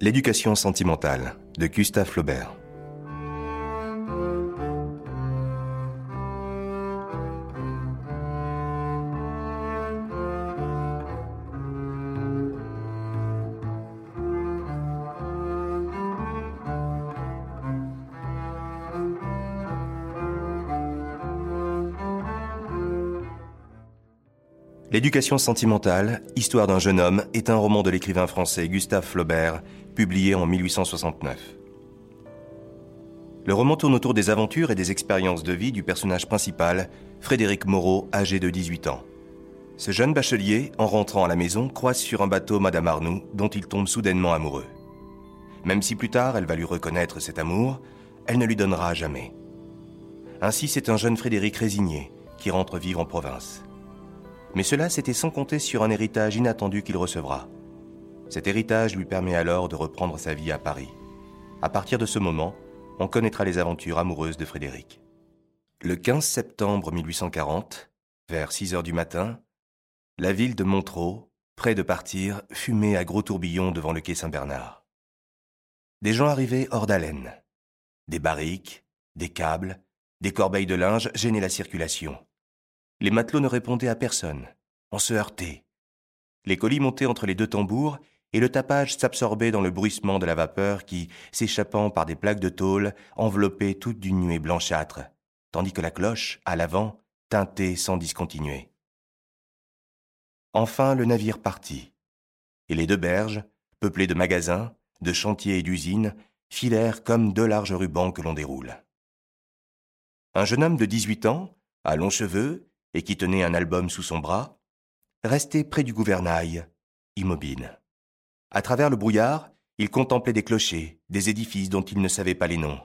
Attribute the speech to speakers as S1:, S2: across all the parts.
S1: L'éducation sentimentale de Gustave Flaubert. L'éducation sentimentale, histoire d'un jeune homme, est un roman de l'écrivain français Gustave Flaubert, publié en 1869. Le roman tourne autour des aventures et des expériences de vie du personnage principal, Frédéric Moreau, âgé de 18 ans. Ce jeune bachelier, en rentrant à la maison, croise sur un bateau Madame Arnoux, dont il tombe soudainement amoureux. Même si plus tard elle va lui reconnaître cet amour, elle ne lui donnera jamais. Ainsi, c'est un jeune Frédéric résigné qui rentre vivre en province. Mais cela, c'était sans compter sur un héritage inattendu qu'il recevra. Cet héritage lui permet alors de reprendre sa vie à Paris. À partir de ce moment, on connaîtra les aventures amoureuses de Frédéric. Le 15 septembre 1840, vers 6 heures du matin, la ville de Montreux, près de partir, fumait à gros tourbillons devant le quai Saint-Bernard. Des gens arrivaient hors d'haleine. Des barriques, des câbles, des corbeilles de linge gênaient la circulation. Les matelots ne répondaient à personne. On se heurtait. Les colis montaient entre les deux tambours et le tapage s'absorbait dans le bruissement de la vapeur qui, s'échappant par des plaques de tôle, enveloppait toute d'une nuée blanchâtre, tandis que la cloche, à l'avant, teintait sans discontinuer. Enfin, le navire partit, et les deux berges, peuplées de magasins, de chantiers et d'usines, filèrent comme deux larges rubans que l'on déroule. Un jeune homme de dix-huit ans, à longs cheveux, et qui tenait un album sous son bras, restait près du gouvernail, immobile. À travers le brouillard, il contemplait des clochers, des édifices dont il ne savait pas les noms.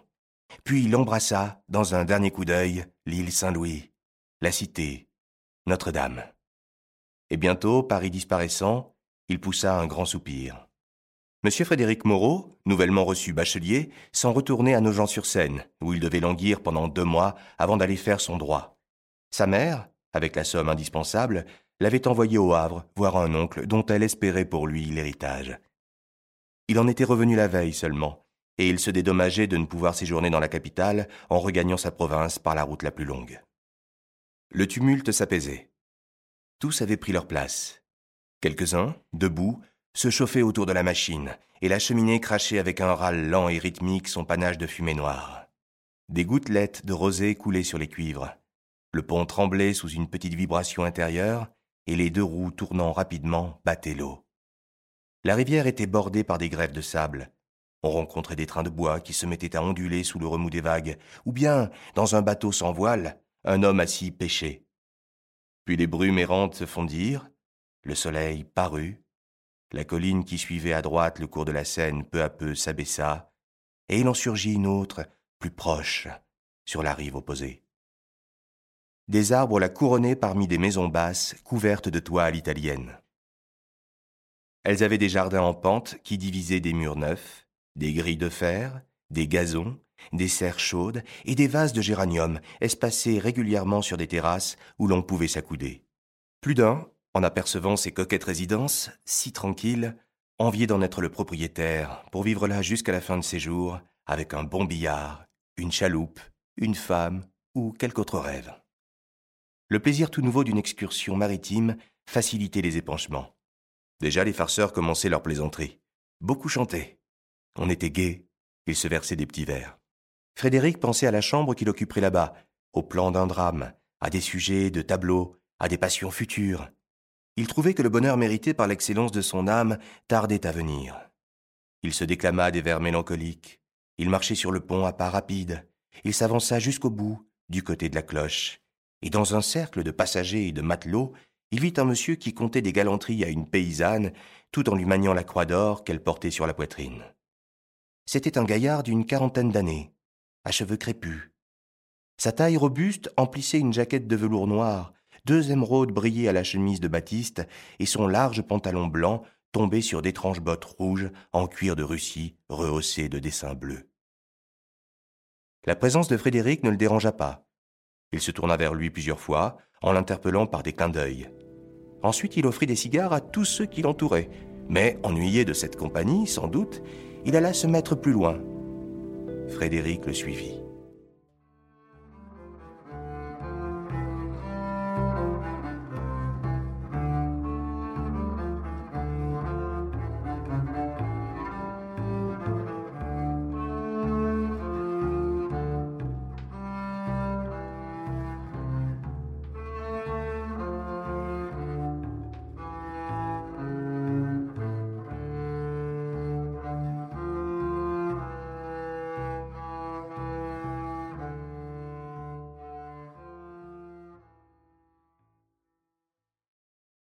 S1: Puis il embrassa, dans un dernier coup d'œil, l'île Saint-Louis, la cité, Notre-Dame. Et bientôt, Paris disparaissant, il poussa un grand soupir. Monsieur Frédéric Moreau, nouvellement reçu bachelier, s'en retournait à Nogent-sur-Seine, où il devait languir pendant deux mois avant d'aller faire son droit. Sa mère, avec la somme indispensable, l'avait envoyé au Havre voir un oncle dont elle espérait pour lui l'héritage. Il en était revenu la veille seulement, et il se dédommageait de ne pouvoir séjourner dans la capitale en regagnant sa province par la route la plus longue. Le tumulte s'apaisait. Tous avaient pris leur place. Quelques-uns, debout, se chauffaient autour de la machine, et la cheminée crachait avec un râle lent et rythmique son panache de fumée noire. Des gouttelettes de rosée coulaient sur les cuivres. Le pont tremblait sous une petite vibration intérieure, et les deux roues tournant rapidement battaient l'eau. La rivière était bordée par des grèves de sable. On rencontrait des trains de bois qui se mettaient à onduler sous le remous des vagues, ou bien, dans un bateau sans voile, un homme assis pêchait. Puis les brumes errantes se fondirent, le soleil parut, la colline qui suivait à droite le cours de la Seine peu à peu s'abaissa, et il en surgit une autre, plus proche, sur la rive opposée. Des arbres la couronnaient parmi des maisons basses couvertes de toits à l'italienne. Elles avaient des jardins en pente qui divisaient des murs neufs, des grilles de fer, des gazons, des serres chaudes et des vases de géranium espacés régulièrement sur des terrasses où l'on pouvait s'accouder. Plus d'un, en apercevant ces coquettes résidences, si tranquilles, enviait d'en être le propriétaire pour vivre là jusqu'à la fin de ses jours, avec un bon billard, une chaloupe, une femme ou quelque autre rêve. Le plaisir tout nouveau d'une excursion maritime facilitait les épanchements. Déjà les farceurs commençaient leurs plaisanteries. Beaucoup chantaient. On était gais. Ils se versaient des petits verres. Frédéric pensait à la chambre qu'il occuperait là-bas, au plan d'un drame, à des sujets de tableaux, à des passions futures. Il trouvait que le bonheur mérité par l'excellence de son âme tardait à venir. Il se déclama des vers mélancoliques. Il marchait sur le pont à pas rapides. Il s'avança jusqu'au bout, du côté de la cloche et dans un cercle de passagers et de matelots, il vit un monsieur qui comptait des galanteries à une paysanne, tout en lui maniant la croix d'or qu'elle portait sur la poitrine. C'était un gaillard d'une quarantaine d'années, à cheveux crépus. Sa taille robuste emplissait une jaquette de velours noir, deux émeraudes brillaient à la chemise de Baptiste, et son large pantalon blanc tombait sur d'étranges bottes rouges en cuir de Russie rehaussées de dessins bleus. La présence de Frédéric ne le dérangea pas. Il se tourna vers lui plusieurs fois, en l'interpellant par des clins d'œil. Ensuite, il offrit des cigares à tous ceux qui l'entouraient, Mais, ennuyé de cette compagnie, sans doute, il alla se mettre plus loin. Frédéric le suivit.